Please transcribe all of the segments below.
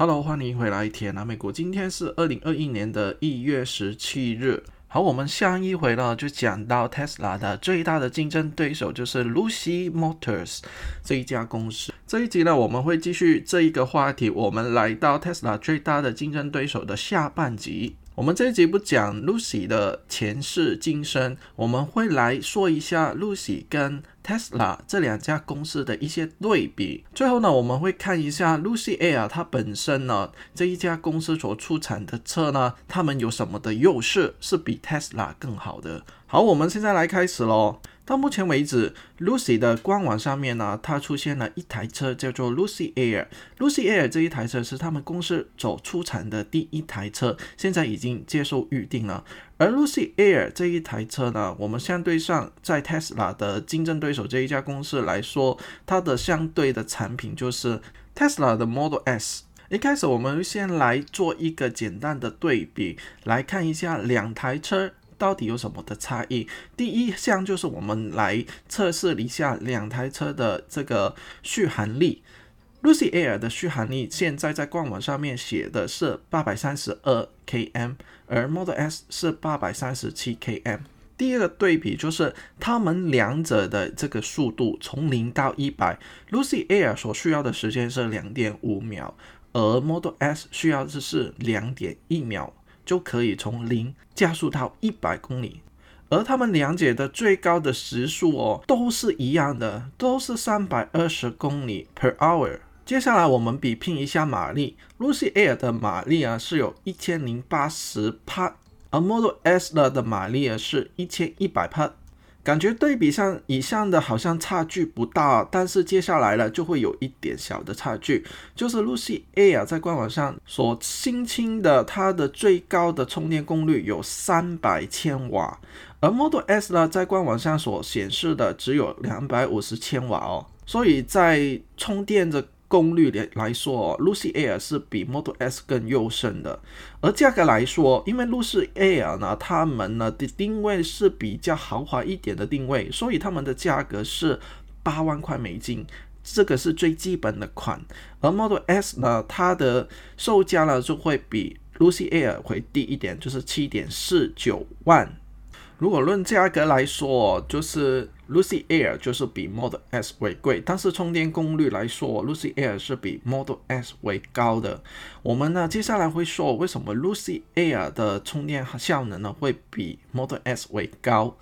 Hello，欢迎回来，铁南美股。今天是二零二一年的一月十七日。好，我们上一回呢就讲到 Tesla 的最大的竞争对手就是 Lucy Motors 这一家公司。这一集呢，我们会继续这一个话题，我们来到 Tesla 最大的竞争对手的下半集。我们这一集不讲 Lucy 的前世今生，我们会来说一下 Lucy 跟 Tesla 这两家公司的一些对比。最后呢，我们会看一下 Lucy Air 它本身呢这一家公司所出产的车呢，它们有什么的优势是比 Tesla 更好的。好，我们现在来开始喽。到目前为止，Lucy 的官网上面呢，它出现了一台车，叫做 Lucy Air。Lucy Air 这一台车是他们公司走出产的第一台车，现在已经接受预定了。而 Lucy Air 这一台车呢，我们相对上在 Tesla 的竞争对手这一家公司来说，它的相对的产品就是 Tesla 的 Model S。一开始我们先来做一个简单的对比，来看一下两台车。到底有什么的差异？第一项就是我们来测试一下两台车的这个续航力。Lucy Air 的续航力现在在官网上面写的是八百三十二 km，而 Model S 是八百三十七 km。第二个对比就是它们两者的这个速度从零到一百，Lucy Air 所需要的时间是两点五秒，而 Model S 需要的是两点一秒。就可以从零加速到一百公里，而他们两者的最高的时速哦都是一样的，都是三百二十公里 per hour。接下来我们比拼一下马力，Lucy Air 的马力啊是有一千零八十帕，而 Model S 呢的马力啊是一千一百帕。感觉对比上以上的好像差距不大，但是接下来了就会有一点小的差距，就是 Lucy Air 在官网上所新清的，它的最高的充电功率有三百千瓦，而 Model S 呢在官网上所显示的只有两百五十千瓦哦，所以在充电的。功率来来说，Lucy Air 是比 Model S 更优胜的。而价格来说，因为 Lucy Air 呢，他们呢的定位是比较豪华一点的定位，所以他们的价格是八万块美金，这个是最基本的款。而 Model S 呢，它的售价呢就会比 Lucy Air 会低一点，就是七点四九万。如果论价格来说，就是 Lucy Air 就是比 Model S 为贵，但是充电功率来说，Lucy Air 是比 Model S 为高的。我们呢接下来会说为什么 Lucy Air 的充电效能呢会比 Model S 为高。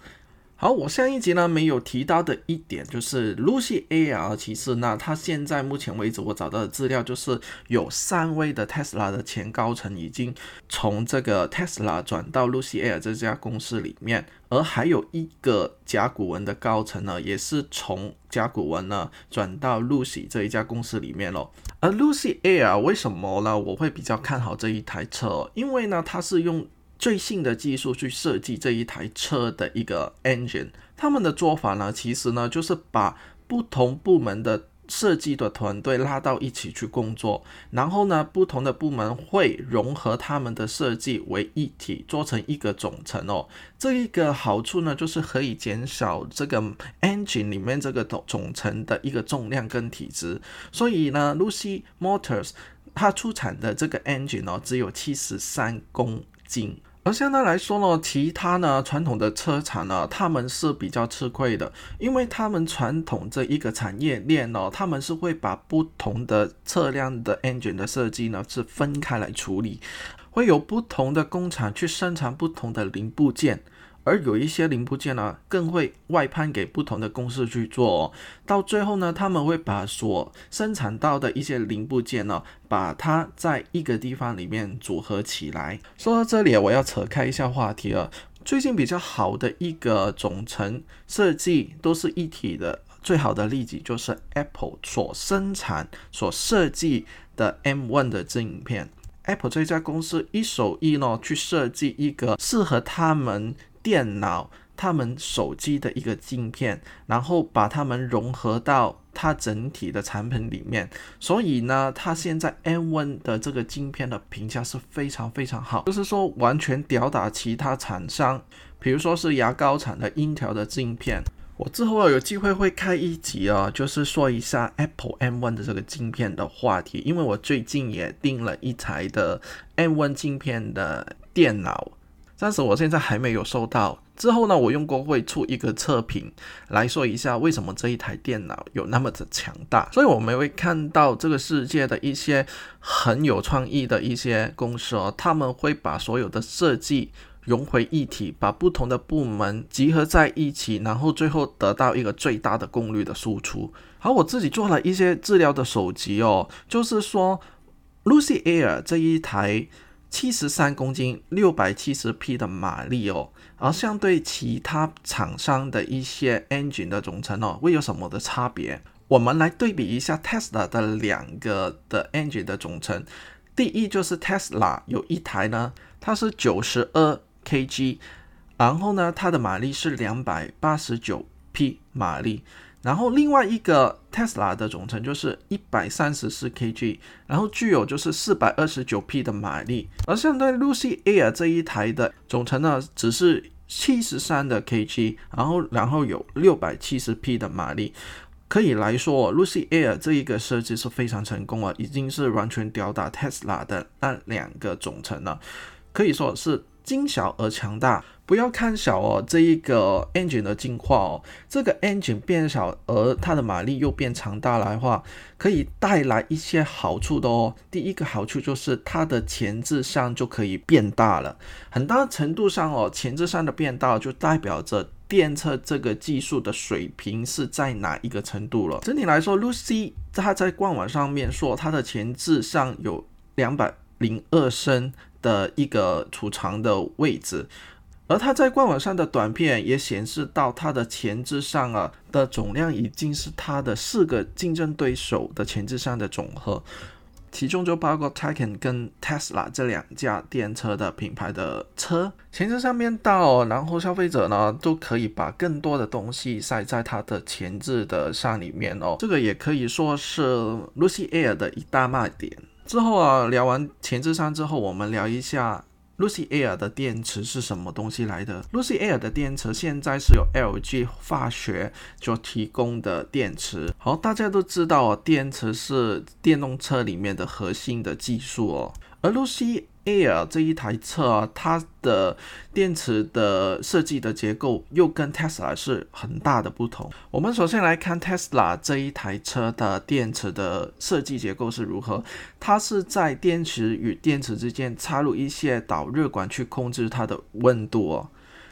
好，我上一集呢没有提到的一点就是 Lucy Air，其实呢，它现在目前为止我找到的资料就是有三位的 Tesla 的前高层已经从这个 Tesla 转到 Lucy Air 这家公司里面，而还有一个甲骨文的高层呢，也是从甲骨文呢转到 Lucy 这一家公司里面咯。而 Lucy Air 为什么呢？我会比较看好这一台车，因为呢，它是用。最新的技术去设计这一台车的一个 engine，他们的做法呢，其实呢就是把不同部门的设计的团队拉到一起去工作，然后呢，不同的部门会融合他们的设计为一体，做成一个总成哦。这一个好处呢，就是可以减少这个 engine 里面这个总总成的一个重量跟体积。所以呢，Lucy Motors 它出产的这个 engine 哦，只有七十三公斤。而相对来说呢，其他呢传统的车厂呢，他们是比较吃亏的，因为他们传统这一个产业链呢，他们是会把不同的车辆的 engine 的设计呢是分开来处理，会有不同的工厂去生产不同的零部件。而有一些零部件呢，更会外判给不同的公司去做。哦到最后呢，他们会把所生产到的一些零部件呢，把它在一个地方里面组合起来。说到这里，我要扯开一下话题了。最近比较好的一个总成设计都是一体的，最好的例子就是 Apple 所生产、所设计的 M1 的镜片。Apple 这家公司一手一呢去设计一个适合他们。电脑、他们手机的一个镜片，然后把它们融合到它整体的产品里面，所以呢，它现在 M1 的这个镜片的评价是非常非常好，就是说完全吊打其他厂商，比如说是牙膏厂的英特尔的镜片，我之后有机会会开一集啊，就是说一下 Apple M1 的这个镜片的话题，因为我最近也订了一台的 M1 镜片的电脑，暂时我现在还没有收到。之后呢，我用过会出一个测评来说一下为什么这一台电脑有那么的强大。所以我们会看到这个世界的一些很有创意的一些公司哦，他们会把所有的设计。融为一体，把不同的部门集合在一起，然后最后得到一个最大的功率的输出。好，我自己做了一些治疗的手机哦，就是说，Lucy Air 这一台七十三公斤、六百七十匹的马力哦，而相对其他厂商的一些 engine 的总成哦，会有什么的差别？我们来对比一下 Tesla 的两个的 engine 的总成。第一就是 Tesla 有一台呢，它是九十二。kg，然后呢，它的马力是两百八十九匹马力，然后另外一个 Tesla 的总成就是一百三十四 kg，然后具有就是四百二十九匹的马力，而相对 Lucy Air 这一台的总成呢，只是七十三的 kg，然后然后有六百七十匹的马力，可以来说 Lucy Air 这一个设计是非常成功了，已经是完全吊打 Tesla 的那两个总成了，可以说是。精小而强大，不要看小哦。这一个 engine 的进化哦，这个 engine 变小而它的马力又变强大来话，可以带来一些好处的哦。第一个好处就是它的前置上就可以变大了，很大程度上哦，前置上的变大就代表着电车这个技术的水平是在哪一个程度了。整体来说，Lucy 它在官网上面说它的前置上有两百零二升。的一个储藏的位置，而它在官网上的短片也显示到它的前置上啊的总量已经是它的四个竞争对手的前置上的总和，其中就包括 Taycan 跟 Tesla 这两家电车的品牌的车。前置上面到，然后消费者呢都可以把更多的东西塞在它的前置的上里面哦，这个也可以说是 Lucy Air 的一大卖点。之后啊，聊完前置上之后，我们聊一下 Lucy Air 的电池是什么东西来的。Lucy Air 的电池现在是由 LG 化学所提供的电池。好，大家都知道哦，电池是电动车里面的核心的技术哦，而 Lucy Air 这一台车啊，它的电池的设计的结构又跟 Tesla 是很大的不同。我们首先来看 Tesla 这一台车的电池的设计结构是如何。它是在电池与电池之间插入一些导热管去控制它的温度哦，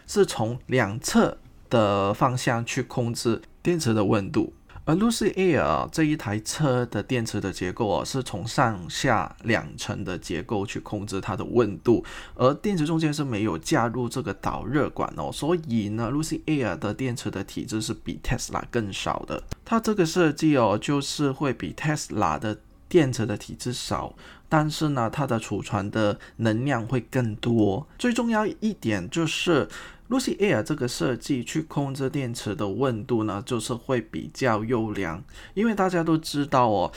是从两侧的方向去控制电池的温度。而 Lucy Air 这一台车的电池的结构哦，是从上下两层的结构去控制它的温度，而电池中间是没有加入这个导热管哦，所以呢，Lucy Air 的电池的体积是比 Tesla 更少的。它这个设计哦，就是会比 Tesla 的电池的体积少，但是呢，它的储存的能量会更多。最重要一点就是。Lucy Air 这个设计去控制电池的温度呢，就是会比较优良，因为大家都知道哦，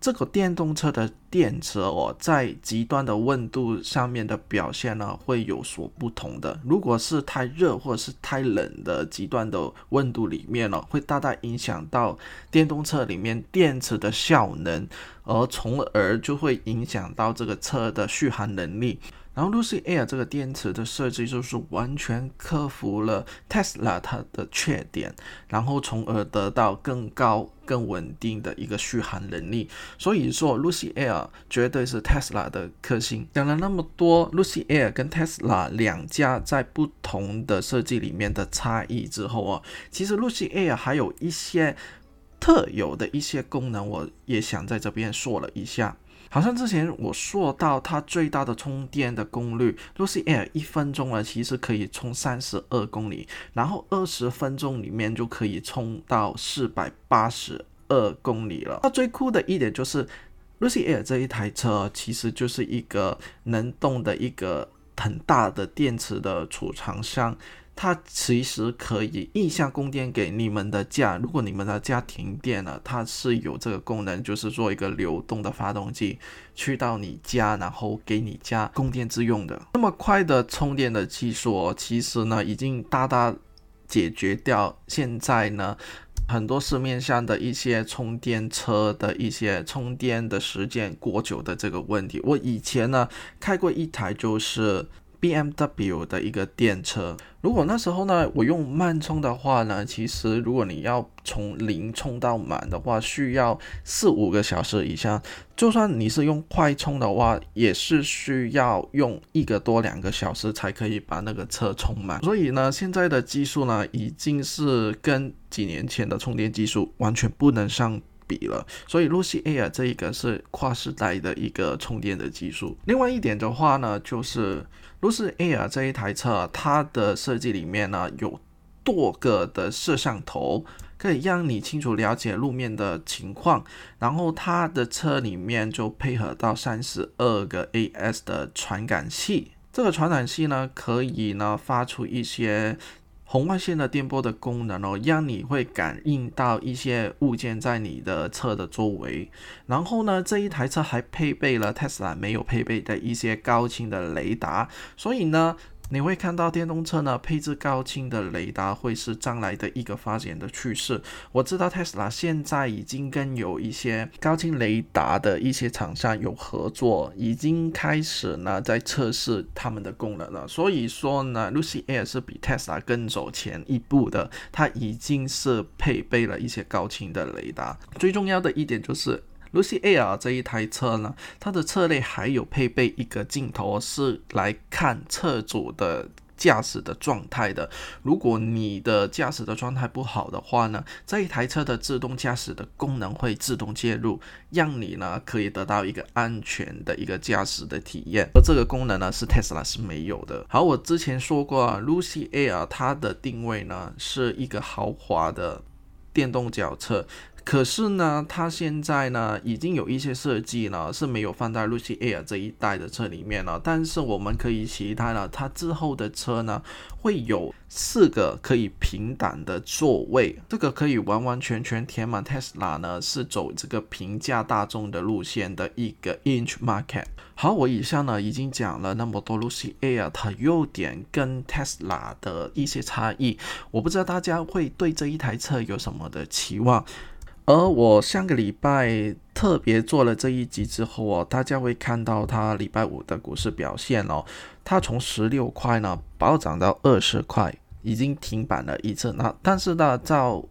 这个电动车的电池哦，在极端的温度上面的表现呢，会有所不同的。如果是太热或者是太冷的极端的温度里面呢，会大大影响到电动车里面电池的效能，而从而就会影响到这个车的续航能力。然后 Lucy Air 这个电池的设计就是完全克服了 Tesla 它的缺点，然后从而得到更高、更稳定的一个续航能力。所以说 Lucy Air 绝对是 Tesla 的克星。讲了那么多 Lucy Air 跟 Tesla 两家在不同的设计里面的差异之后啊，其实 Lucy Air 还有一些特有的一些功能，我也想在这边说了一下。好像之前我说到它最大的充电的功率，Lucy Air 一分钟呢，其实可以充三十二公里，然后二十分钟里面就可以充到四百八十二公里了。它最酷的一点就是，Lucy Air 这一台车其实就是一个能动的一个很大的电池的储藏箱。它其实可以意向供电给你们的家，如果你们的家停电了，它是有这个功能，就是做一个流动的发动机去到你家，然后给你家供电之用的。那么快的充电的技术，其实呢已经大大解决掉现在呢很多市面上的一些充电车的一些充电的时间过久的这个问题。我以前呢开过一台就是。BMW 的一个电车，如果那时候呢，我用慢充的话呢，其实如果你要从零充到满的话，需要四五个小时以上。就算你是用快充的话，也是需要用一个多两个小时才可以把那个车充满。所以呢，现在的技术呢，已经是跟几年前的充电技术完全不能相比了。所以 Lucy Air 这一个是跨时代的一个充电的技术。另外一点的话呢，就是。Lucy Air 这一台车，它的设计里面呢有多个的摄像头，可以让你清楚了解路面的情况。然后它的车里面就配合到三十二个 AS 的传感器，这个传感器呢可以呢发出一些。红外线的电波的功能哦，让你会感应到一些物件在你的车的周围。然后呢，这一台车还配备了 Tesla 没有配备的一些高清的雷达，所以呢。你会看到电动车呢配置高清的雷达会是将来的一个发展的趋势。我知道 Tesla 现在已经跟有一些高清雷达的一些厂商有合作，已经开始呢在测试他们的功能了。所以说呢，Lucy Air 是比 Tesla 更走前一步的，它已经是配备了一些高清的雷达。最重要的一点就是。Lucy Air 这一台车呢，它的车内还有配备一个镜头，是来看车主的驾驶的状态的。如果你的驾驶的状态不好的话呢，这一台车的自动驾驶的功能会自动介入，让你呢可以得到一个安全的一个驾驶的体验。而这个功能呢是 Tesla 是没有的。好，我之前说过啊，Lucy Air 它的定位呢是一个豪华的电动轿车。可是呢，它现在呢已经有一些设计呢是没有放在 Lucy Air 这一代的车里面了。但是我们可以期待了，它之后的车呢会有四个可以平挡的座位，这个可以完完全全填满 Tesla 呢是走这个平价大众的路线的一个 Inch Market。好，我以上呢已经讲了那么多 Lucy Air 它优点跟 Tesla 的一些差异，我不知道大家会对这一台车有什么的期望。而我上个礼拜特别做了这一集之后哦，大家会看到它礼拜五的股市表现哦，它从十六块呢暴涨到二十块，已经停板了一次。那但是呢，照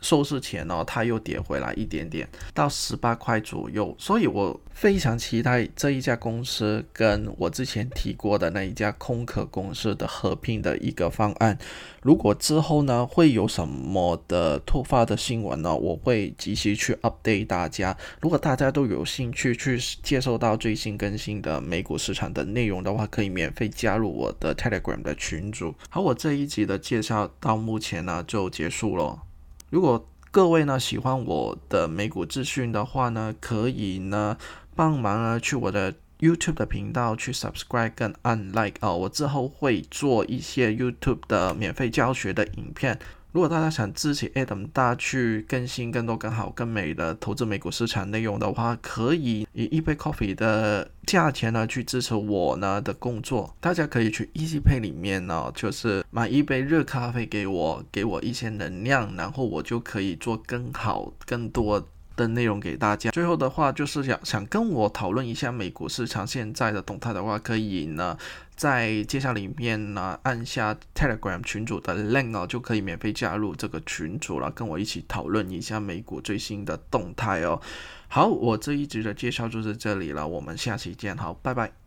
收市前呢，它又跌回来一点点，到十八块左右。所以我非常期待这一家公司跟我之前提过的那一家空壳公司的合并的一个方案。如果之后呢会有什么的突发的新闻呢，我会及时去 update 大家。如果大家都有兴趣去接收到最新更新的美股市场的内容的话，可以免费加入我的 Telegram 的群组。好，我这一集的介绍到目前呢就结束了。如果各位呢喜欢我的美股资讯的话呢，可以呢帮忙呢去我的 YouTube 的频道去 subscribe 跟 unlike 啊，我之后会做一些 YouTube 的免费教学的影片。如果大家想支持 Adam 大去更新更多更好更美的投资美股市场内容的话，可以以一杯 coffee 的价钱呢去支持我呢的工作。大家可以去 EasyPay 里面呢，就是买一杯热咖啡给我，给我一些能量，然后我就可以做更好更多。的内容给大家。最后的话就是想想跟我讨论一下美股市场现在的动态的话，可以呢在介绍里面呢按下 Telegram 群组的 link 哦，就可以免费加入这个群组了，跟我一起讨论一下美股最新的动态哦。好，我这一集的介绍就是这里了，我们下期见，好，拜拜。